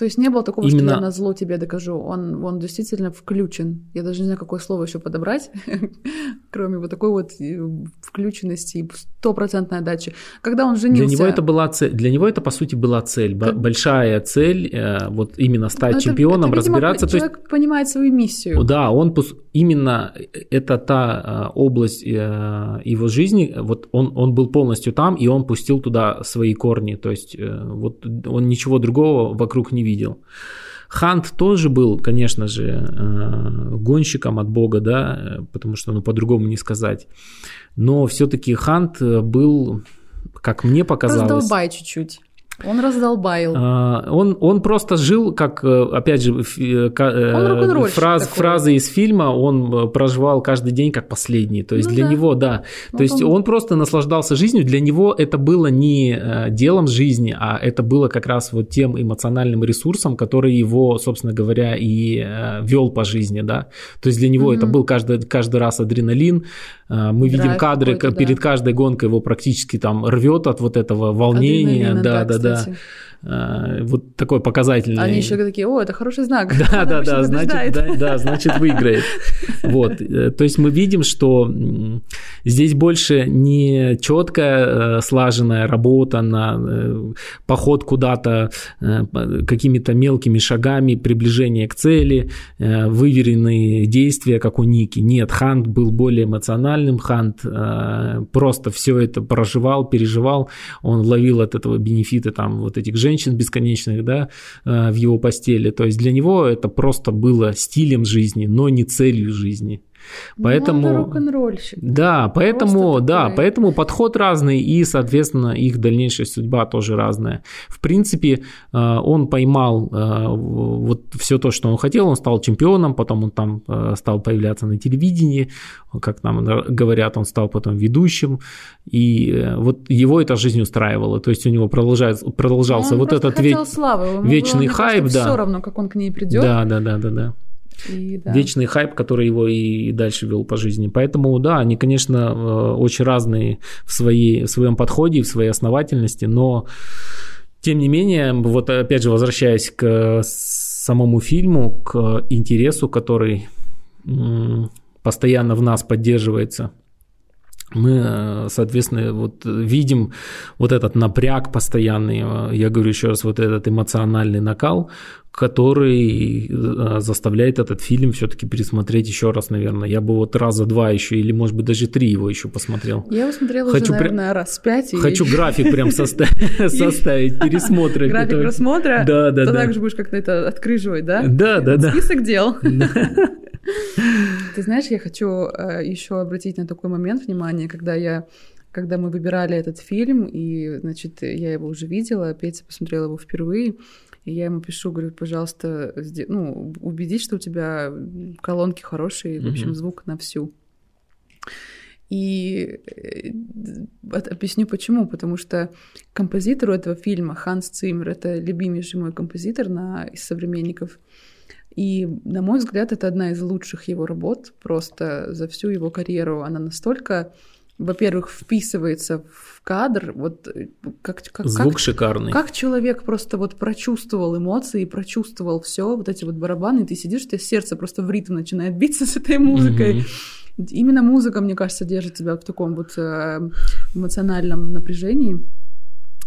[SPEAKER 1] то есть не было такого, Именно... что я на зло тебе докажу. Он, он действительно включен. Я даже не знаю, какое слово еще подобрать, *laughs* кроме вот такой вот э, включенности и стопроцентной отдачи. Когда он женился...
[SPEAKER 2] Для него это была цель. Для него это, по сути, была цель. Как... Большая цель, э, вот именно стать это, чемпионом, это, видимо, разбираться.
[SPEAKER 1] Человек есть... понимает свою миссию.
[SPEAKER 2] Да, он именно э, это та область его жизни, вот он, он был полностью там, и он пустил туда свои корни. То есть вот он ничего другого вокруг не видел. Хант тоже был, конечно же, э, гонщиком от Бога, да, потому что, ну, по-другому не сказать. Но все-таки Хант был, как мне показалось...
[SPEAKER 1] Раздолбай чуть-чуть. Он раздолбаил.
[SPEAKER 2] А, он, он просто жил, как, э, опять же, э, э, фраз, фразы из фильма, он проживал каждый день как последний. То есть ну, для да. него, да. Ну, То есть он... он просто наслаждался жизнью. Для него это было не делом жизни, а это было как раз вот тем эмоциональным ресурсом, который его, собственно говоря, и вел по жизни, да. То есть для него mm-hmm. это был каждый, каждый раз адреналин. Мы Драйв видим кадры, перед да. каждой гонкой его практически там рвет от вот этого волнения. Адреналина, да, да, да да. А, вот такой показательный.
[SPEAKER 1] Они еще такие, о, это хороший знак. *laughs*
[SPEAKER 2] Да, да, да, значит, да, да, значит выиграет. *laughs* Вот, э, то есть мы видим, что здесь больше не четкая э, слаженная работа на э, поход куда-то какими-то мелкими шагами, приближение к цели, выверенные действия, как у Ники. Нет, Хант был более эмоциональным, Хант просто все это проживал, переживал, он ловил от этого бенефиты там вот этих женщин, женщин бесконечных, да, э, в его постели. То есть для него это просто было стилем жизни, но не целью жизни.
[SPEAKER 1] Ну, поэтому, ну.
[SPEAKER 2] Да, поэтому, да, поэтому подход разный и, соответственно, их дальнейшая судьба тоже разная. В принципе, э, он поймал э, вот все то, что он хотел, он стал чемпионом, потом он там э, стал появляться на телевидении, как нам говорят, он стал потом ведущим, и вот его эта жизнь устраивала, то есть у него продолжается, продолжался он вот этот ве- славы. вечный было, хайп,
[SPEAKER 1] да. Все равно, как он к ней придет.
[SPEAKER 2] Да, да, да, да, да. И, да. Вечный хайп, который его и дальше вел по жизни. Поэтому, да, они, конечно, э, очень разные в, своей, в своем подходе, в своей основательности, но тем не менее, вот опять же, возвращаясь к самому фильму, к интересу, который постоянно в нас поддерживается – мы, э, соответственно, вот видим вот этот напряг постоянный, э, я говорю еще раз, вот этот эмоциональный накал, который э, заставляет этот фильм все-таки пересмотреть еще раз, наверное. Я бы вот раза два еще, или, может быть, даже три его еще посмотрел.
[SPEAKER 1] Я его смотрела хочу уже, наверное, раз пять. И...
[SPEAKER 2] Хочу *laughs* график прям *laughs* составить, пересмотра.
[SPEAKER 1] График просмотра? Да, да, да. Ты также будешь как-то это открыживать, да?
[SPEAKER 2] Да, да, да.
[SPEAKER 1] Список дел. *laughs* Ты знаешь, я хочу э, еще обратить на такой момент внимание, когда я когда мы выбирали этот фильм, и, значит, я его уже видела, Петя посмотрела его впервые, и я ему пишу, говорю, пожалуйста, ну, убедись, что у тебя колонки хорошие, в общем, звук на всю. И э, объясню почему. Потому что композитору этого фильма, Ханс Циммер, это любимейший мой композитор на, из современников, и, на мой взгляд, это одна из лучших его работ просто за всю его карьеру. Она настолько, во-первых, вписывается в кадр, вот э, как, как
[SPEAKER 2] звук
[SPEAKER 1] как,
[SPEAKER 2] шикарный.
[SPEAKER 1] Как человек просто вот прочувствовал эмоции, прочувствовал все, вот эти вот барабаны, и ты сидишь, у тебя сердце просто в ритм начинает биться *laughs* с этой музыкой. Mm-hmm. Именно музыка, мне кажется, держит тебя в таком вот э, эмоциональном напряжении.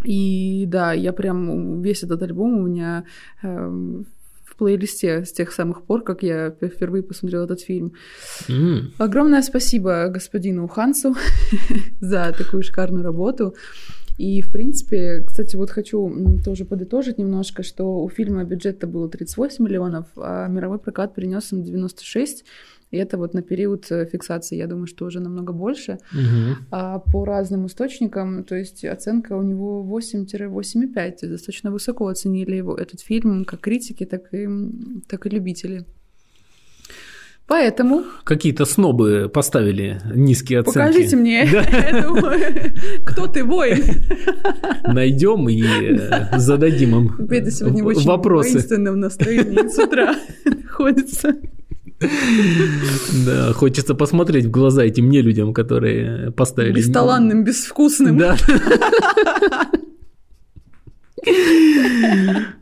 [SPEAKER 1] И да, я прям весь этот альбом у меня э, плейлисте с тех самых пор, как я впервые посмотрела этот фильм. Mm. Огромное спасибо господину Хансу *laughs* за такую шикарную работу. И, в принципе, кстати, вот хочу тоже подытожить немножко, что у фильма бюджета было 38 миллионов, а мировой прокат принес им 96 и это вот на период э, фиксации, я думаю, что уже намного больше. Угу. А по разным источникам, то есть оценка у него 8-8,5. То есть достаточно высоко оценили его этот фильм, как критики, так и, так и любители. Поэтому...
[SPEAKER 2] Какие-то снобы поставили низкие оценки.
[SPEAKER 1] Покажите мне, *laughs* *laughs* кто ты, воин.
[SPEAKER 2] Найдем и э, зададим им
[SPEAKER 1] Это сегодня очень вопросы. воинственном настроении с утра *laughs* находится.
[SPEAKER 2] Да, хочется посмотреть в глаза этим не людям, которые поставили...
[SPEAKER 1] Бесталанным, безвкусным. Да.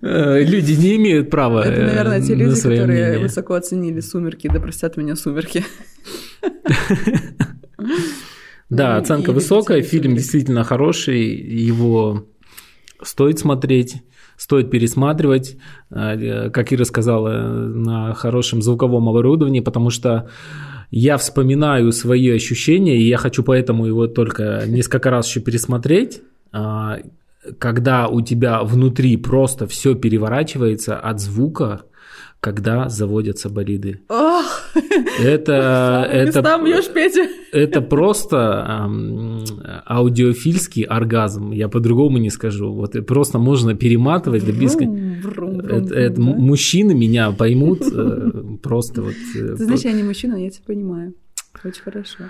[SPEAKER 2] Э, люди не имеют права
[SPEAKER 1] Это, наверное, те люди, которые мнение. высоко оценили «Сумерки», да простят меня «Сумерки».
[SPEAKER 2] Да, оценка высокая, фильм действительно хороший, его стоит смотреть стоит пересматривать, э, как Ира сказала, на хорошем звуковом оборудовании, потому что я вспоминаю свои ощущения, и я хочу поэтому его только несколько раз еще пересмотреть, а, когда у тебя внутри просто все переворачивается от звука, когда заводятся болиды.
[SPEAKER 1] Ох,
[SPEAKER 2] это, *laughs* это,
[SPEAKER 1] бьешь, Петя.
[SPEAKER 2] это просто эм, аудиофильский оргазм, я по-другому не скажу. Вот просто можно перематывать до это, это, да? Мужчины меня поймут э, *laughs* просто вот.
[SPEAKER 1] Э, Ты знаешь, я не мужчина, я тебя понимаю. Очень хорошо.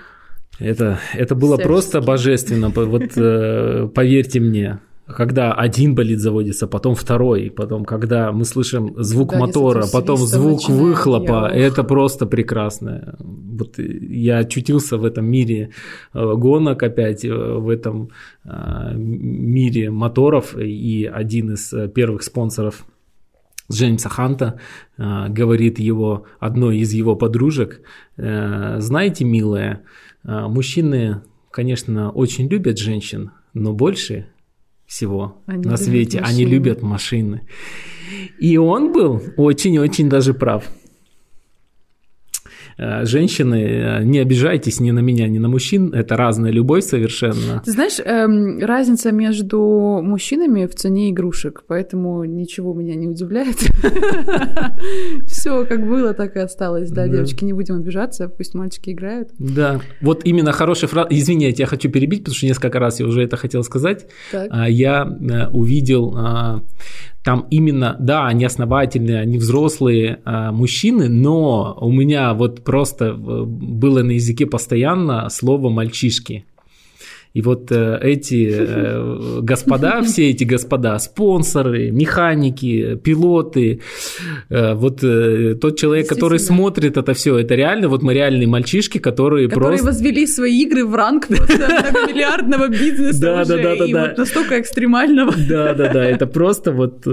[SPEAKER 2] Это, это было Всячески. просто божественно, вот э, поверьте мне когда один болид заводится, потом второй, потом когда мы слышим звук да, мотора, потом звук выхлопа, это просто прекрасно. Вот я очутился в этом мире э, гонок опять, э, в этом э, мире моторов, и один из первых спонсоров Джеймса Ханта говорит его, одной из его подружек, знаете, милая, мужчины, конечно, очень любят женщин, но больше всего они на свете. Машины. Они любят машины. И он был очень-очень даже прав. Э, женщины, э, не обижайтесь ни на меня, ни на мужчин, это разная любовь совершенно.
[SPEAKER 1] Ты знаешь, эм, разница между мужчинами в цене игрушек, поэтому ничего меня не удивляет. *laughs* Все как было, так и осталось. Да, девочки, не будем обижаться, пусть мальчики играют.
[SPEAKER 2] Да, вот именно хорошая фраза. Извините, я хочу перебить, потому что несколько раз я уже это хотел сказать. А, я э, увидел а, там именно, да, они основательные, они взрослые э, мужчины, но у меня вот просто э, было на языке постоянно слово мальчишки. И вот э, эти э, господа, *laughs* все эти господа, спонсоры, механики, пилоты, э, вот тот человек, который смотрит это все, это реально, вот мы реальные мальчишки, которые,
[SPEAKER 1] которые
[SPEAKER 2] просто...
[SPEAKER 1] возвели свои игры в ранг *laughs* миллиардного бизнеса да, да, да, да, да. настолько экстремального. *laughs*
[SPEAKER 2] Да, да, да, это просто вот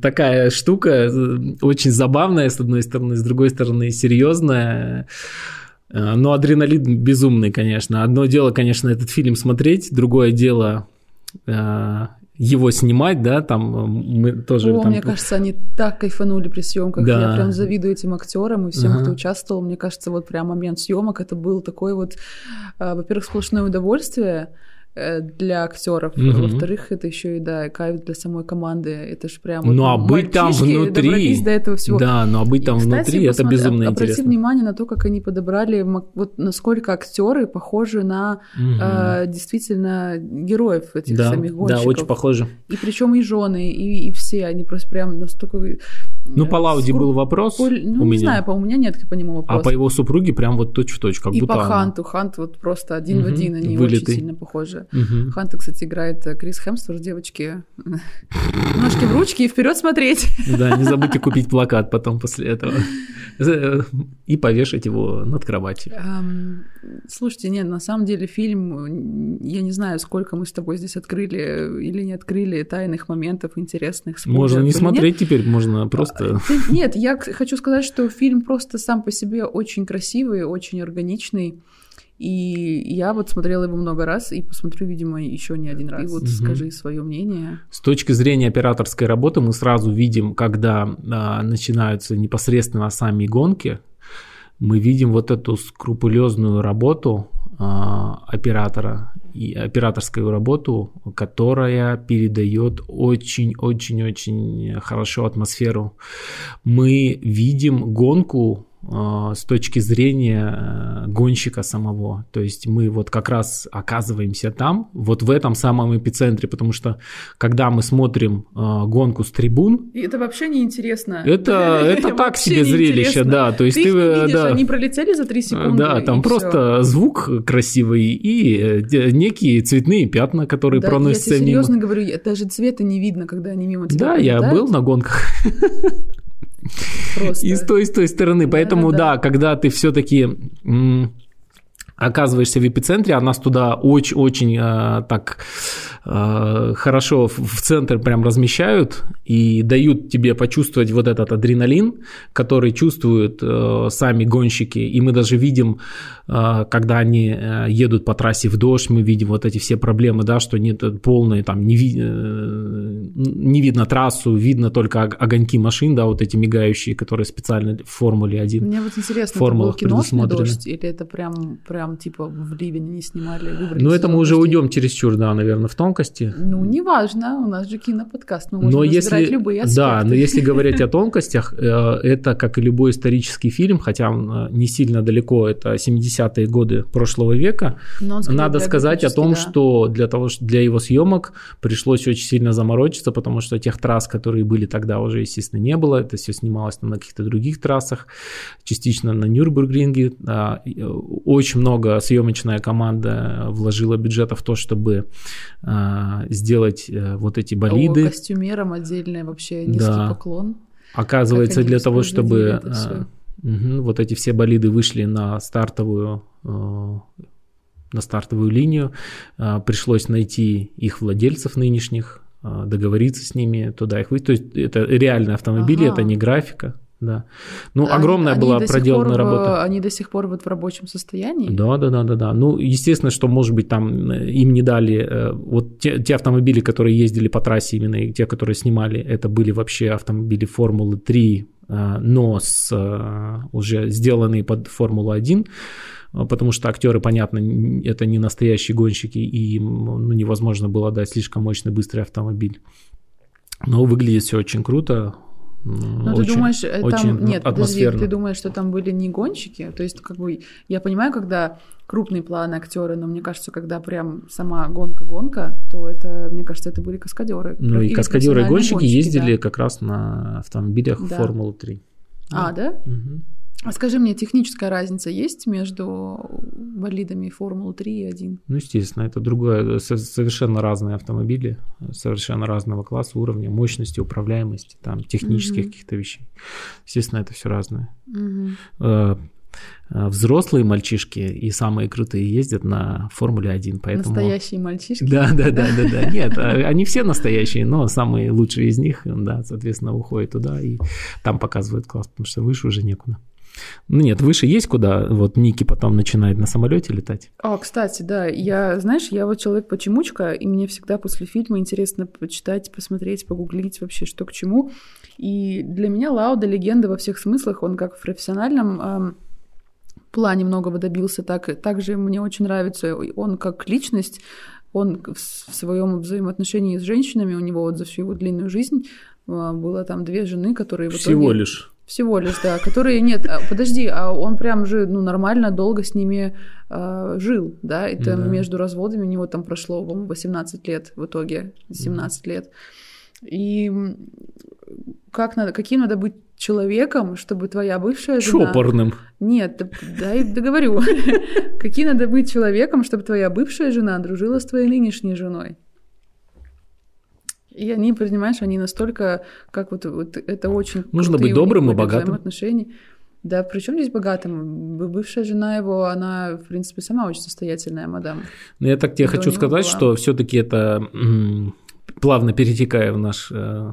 [SPEAKER 2] такая штука, очень забавная, с одной стороны, с другой стороны, серьезная. Э, но адреналин безумный, конечно. Одно дело, конечно, этот фильм смотреть, другое дело э, его снимать, да, там э, мы тоже...
[SPEAKER 1] О,
[SPEAKER 2] там...
[SPEAKER 1] мне кажется, они так кайфанули при съемках. Да. Я прям завидую этим актерам и всем, ага. кто участвовал. Мне кажется, вот прям момент съемок это был такой вот, во-первых, сплошное удовольствие, для актеров. Угу. Во-вторых, это еще и да, кайф для самой команды. Это же прям.
[SPEAKER 2] Ну а быть там внутри.
[SPEAKER 1] до этого всего.
[SPEAKER 2] Да, но а быть там и, кстати, внутри это безумно
[SPEAKER 1] обрати
[SPEAKER 2] интересно.
[SPEAKER 1] внимание на то, как они подобрали, вот насколько актеры похожи на угу. э, действительно героев этих
[SPEAKER 2] да,
[SPEAKER 1] самих гонщиков.
[SPEAKER 2] Да, очень похожи.
[SPEAKER 1] И причем и жены, и, и все, они просто прям настолько.
[SPEAKER 2] Ну по Лауди был вопрос.
[SPEAKER 1] По, ну у не меня. знаю, по у меня нет по нему вопроса.
[SPEAKER 2] А по его супруге прям вот точь в точь, как
[SPEAKER 1] и
[SPEAKER 2] будто.
[SPEAKER 1] И по Ханту, Хант вот просто один угу. в один, они
[SPEAKER 2] Вылитый.
[SPEAKER 1] очень сильно похожи. Угу. Хант кстати, играет э, Крис Хемсворт, девочки. *laughs* Ножки в ручки и вперед смотреть.
[SPEAKER 2] Да, не забудьте купить плакат потом после этого. И повешать его над кроватью.
[SPEAKER 1] Слушайте, нет, на самом деле фильм, я не знаю, сколько мы с тобой здесь открыли или не открыли тайных моментов интересных.
[SPEAKER 2] Можно не смотреть теперь, можно просто...
[SPEAKER 1] А, нет, я хочу сказать, что фильм просто сам по себе очень красивый, очень органичный. И я вот смотрела его много раз и посмотрю, видимо, еще не один раз. И вот угу. скажи свое мнение.
[SPEAKER 2] С точки зрения операторской работы мы сразу видим, когда а, начинаются непосредственно сами гонки, мы видим вот эту скрупулезную работу а, оператора и операторскую работу, которая передает очень-очень-очень хорошо атмосферу. Мы видим гонку с точки зрения э, гонщика самого. То есть мы вот как раз оказываемся там, вот в этом самом эпицентре, потому что когда мы смотрим э, гонку с трибун...
[SPEAKER 1] И это вообще не интересно.
[SPEAKER 2] Это, *laughs* это так себе зрелище, да. То есть ты, ты
[SPEAKER 1] видишь, да, они пролетели за три секунды.
[SPEAKER 2] Да, там просто всё. звук красивый и некие цветные пятна, которые да, проносятся
[SPEAKER 1] я тебе серьезно мимо. говорю, даже цвета не видно, когда они мимо тебя
[SPEAKER 2] Да, пролетают. я был на гонках. *laughs* Просто. И с той, и с той стороны. Поэтому, да, да когда ты все-таки оказываешься в эпицентре, а нас туда очень-очень э, так э, хорошо в, центр прям размещают и дают тебе почувствовать вот этот адреналин, который чувствуют э, сами гонщики. И мы даже видим, э, когда они э, едут по трассе в дождь, мы видим вот эти все проблемы, да, что нет полной там не, э, не видно трассу, видно только огоньки машин, да, вот эти мигающие, которые специально в Формуле 1.
[SPEAKER 1] Мне вот интересно, Формула это был киношный дождь или это прям, прям типа в Ливень не снимали?
[SPEAKER 2] Ну, это мы уже уйдем чересчур, да, наверное, в тонкости.
[SPEAKER 1] Ну, неважно, у нас же киноподкаст, мы можем но если, любые аспекты.
[SPEAKER 2] Да, но если говорить о тонкостях, э, это, как и любой исторический фильм, хотя он э, не сильно далеко, это 70-е годы прошлого века, надо сказать о том, да. что для того, для его съемок пришлось очень сильно заморочиться, потому что тех трасс, которые были тогда, уже, естественно, не было. Это все снималось на каких-то других трассах, частично на Нюрнбергринге. Очень много съемочная команда вложила бюджета в то, чтобы а, сделать э, вот эти болиды.
[SPEAKER 1] О, костюмерам отдельный вообще низкий да. поклон.
[SPEAKER 2] Оказывается, для того, чтобы Угу, вот эти все болиды вышли на стартовую э, на стартовую линию. А, пришлось найти их владельцев нынешних, а, договориться с ними, туда их выйти. То есть это реальные автомобили, ага. это не графика. Да. Ну, они, огромная они была проделана работа.
[SPEAKER 1] Они до сих пор вот в рабочем состоянии?
[SPEAKER 2] Да, да, да, да, да. Ну, естественно, что, может быть, там э, им не дали... Э, вот те, те автомобили, которые ездили по трассе именно, и те, которые снимали, это были вообще автомобили Формулы 3, э, но с, уже сделанные под Формулу-1. А, потому что актеры, понятно, это не настоящие гонщики, и им ну, невозможно было дать слишком мощный быстрый автомобиль. Но выглядит все очень круто.
[SPEAKER 1] Но очень, ты думаешь, там очень нет, подожди, ты думаешь, что там были не гонщики? То есть, как бы, я понимаю, когда крупные планы актеры, но мне кажется, когда прям сама гонка-гонка, то это, мне кажется, это были каскадеры.
[SPEAKER 2] Ну и каскадеры и гонщики, гонщики ездили да. как раз на автомобилях да. Формулы 3.
[SPEAKER 1] А, да? Угу. А скажи мне, техническая разница есть между болидами Формулы-3 и 1?
[SPEAKER 2] Ну, естественно, это другое, совершенно разные автомобили, совершенно разного класса, уровня, мощности, управляемости, там, технических mm-hmm. каких-то вещей. Естественно, это все разное. Mm-hmm. Взрослые мальчишки и самые крутые ездят на Формуле 1, поэтому...
[SPEAKER 1] Настоящие мальчишки?
[SPEAKER 2] Да, да, да, да, да. Нет, а, они все настоящие, но самые лучшие из них, да, соответственно, уходят туда и там показывают класс, потому что выше уже некуда. Ну нет, выше есть куда, вот Ники потом начинает на самолете летать.
[SPEAKER 1] А, кстати, да, я, знаешь, я вот человек почемучка, и мне всегда после фильма интересно почитать, посмотреть, погуглить вообще, что к чему. И для меня Лауда легенда во всех смыслах, он как в профессиональном эм, плане многого добился, так, также мне очень нравится он как личность, он в своем взаимоотношении с женщинами, у него вот за всю его длинную жизнь э, было там две жены, которые
[SPEAKER 2] в итоге... Всего лишь.
[SPEAKER 1] Всего лишь, да, которые нет, а, подожди, а он прям же ну нормально долго с ними э, жил, да, и там да. между разводами у него там прошло, по-моему, 18 лет в итоге, 17 да. лет. И как надо, каким надо быть человеком, чтобы твоя бывшая жена...
[SPEAKER 2] Чопорным.
[SPEAKER 1] Нет, дай договорю. *laughs* Каким надо быть человеком, чтобы твоя бывшая жена дружила с твоей нынешней женой? И они, понимаешь, они настолько, как вот, вот это очень...
[SPEAKER 2] Нужно быть добрым и богатым.
[SPEAKER 1] Отношений. Да, причем здесь богатым? Бывшая жена его, она, в принципе, сама очень состоятельная мадам.
[SPEAKER 2] Ну, я так тебе хочу сказать, была... что все-таки это плавно перетекая в наш э,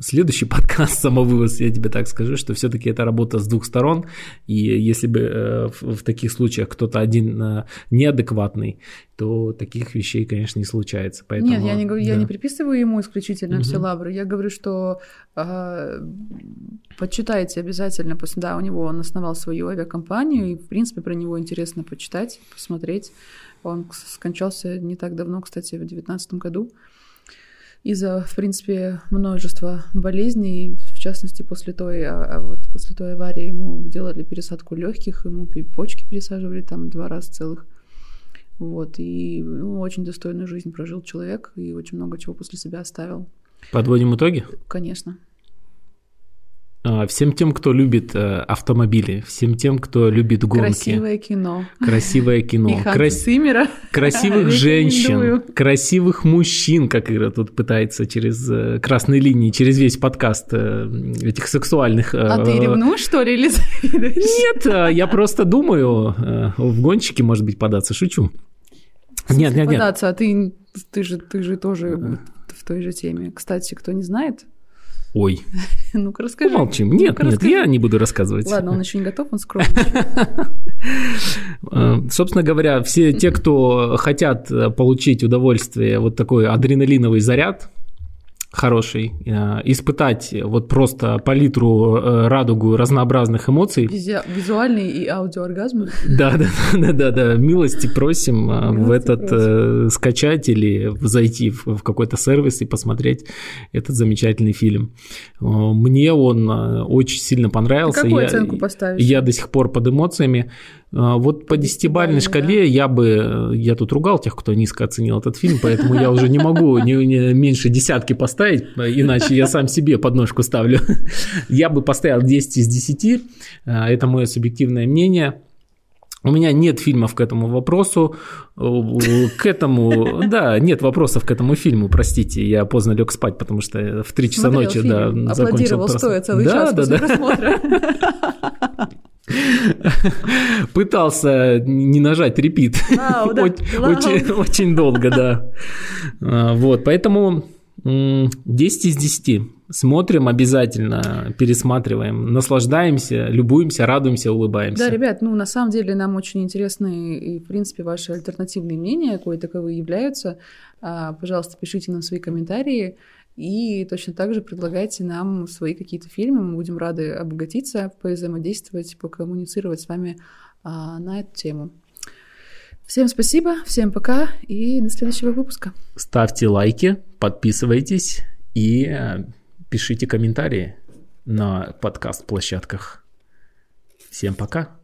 [SPEAKER 2] следующий *laughs* подкаст самовывоз, я тебе так скажу, что все-таки это работа с двух сторон, и если бы э, в, таких случаях кто-то один э, неадекватный, то таких вещей, конечно, не случается. Поэтому,
[SPEAKER 1] Нет, я не, говорю, да. я не приписываю ему исключительно угу. все лавры, я говорю, что э, почитайте обязательно, да, у него он основал свою авиакомпанию, и, в принципе, про него интересно почитать, посмотреть. Он скончался не так давно, кстати, в 2019 году из-за, в принципе, множества болезней, в частности, после той, а, а вот после той аварии ему делали пересадку легких, ему почки пересаживали там два раза целых. Вот, и ну, очень достойную жизнь прожил человек и очень много чего после себя оставил.
[SPEAKER 2] Подводим итоги?
[SPEAKER 1] Конечно.
[SPEAKER 2] А, всем тем, кто любит э, автомобили, всем тем, кто любит гонки.
[SPEAKER 1] Красивое кино.
[SPEAKER 2] Красивое кино.
[SPEAKER 1] И Крас...
[SPEAKER 2] Красивых женщин, красивых мужчин, как Ира тут пытается через э, красные линии, через весь подкаст э, этих сексуальных...
[SPEAKER 1] А ты ревнуешь, что ли, или
[SPEAKER 2] Нет, я просто думаю, в гонщики, может быть, податься, шучу.
[SPEAKER 1] Нет, нет, нет. Податься, а ты, ты, же, ты же тоже в той же теме. Кстати, кто не знает,
[SPEAKER 2] Ой. *laughs*
[SPEAKER 1] Ну-ка расскажи.
[SPEAKER 2] Молчим. Нет, ну нет, я не буду рассказывать.
[SPEAKER 1] Ладно, он еще не готов, он скромный. *laughs*
[SPEAKER 2] Э, собственно говоря, все те, кто хотят получить удовольствие, вот такой адреналиновый заряд, хороший, э, испытать вот просто палитру, э, радугу разнообразных эмоций.
[SPEAKER 1] Визуальный и аудиооргазм.
[SPEAKER 2] Да, да, да, да, да, милости просим э, милости в этот просим. скачать или зайти в, в какой-то сервис и посмотреть этот замечательный фильм. Мне он очень сильно понравился.
[SPEAKER 1] Ты какую я, оценку поставишь?
[SPEAKER 2] Я до сих пор под эмоциями. А, вот по десятибальной шкале я бы, я тут ругал тех, кто низко оценил этот фильм, поэтому я уже не могу *laughs* не, не меньше десятки поставить, иначе я сам себе подножку ставлю. *laughs* Я бы поставил 10 из 10, а, это мое субъективное мнение. У меня нет фильмов к этому вопросу, к этому, да, нет вопросов к этому фильму, простите, я поздно лег спать, потому что в 3 часа
[SPEAKER 1] Смотрел
[SPEAKER 2] ночи,
[SPEAKER 1] фильм, да, закончил. стоя целый да, час да, после да. просмотра. *laughs*
[SPEAKER 2] Пытался не нажать репит. Очень, очень долго, да. А, вот, поэтому 10 из 10. Смотрим обязательно, пересматриваем, наслаждаемся, любуемся, радуемся, улыбаемся.
[SPEAKER 1] Да, ребят, ну на самом деле нам очень интересны и, в принципе, ваши альтернативные мнения, кое таковые являются. А, пожалуйста, пишите нам свои комментарии. И точно так же предлагайте нам свои какие-то фильмы. Мы будем рады обогатиться, повзаимодействовать, покоммуницировать с вами а, на эту тему. Всем спасибо, всем пока и до следующего выпуска.
[SPEAKER 2] Ставьте лайки, подписывайтесь и э, пишите комментарии на подкаст-площадках. Всем пока.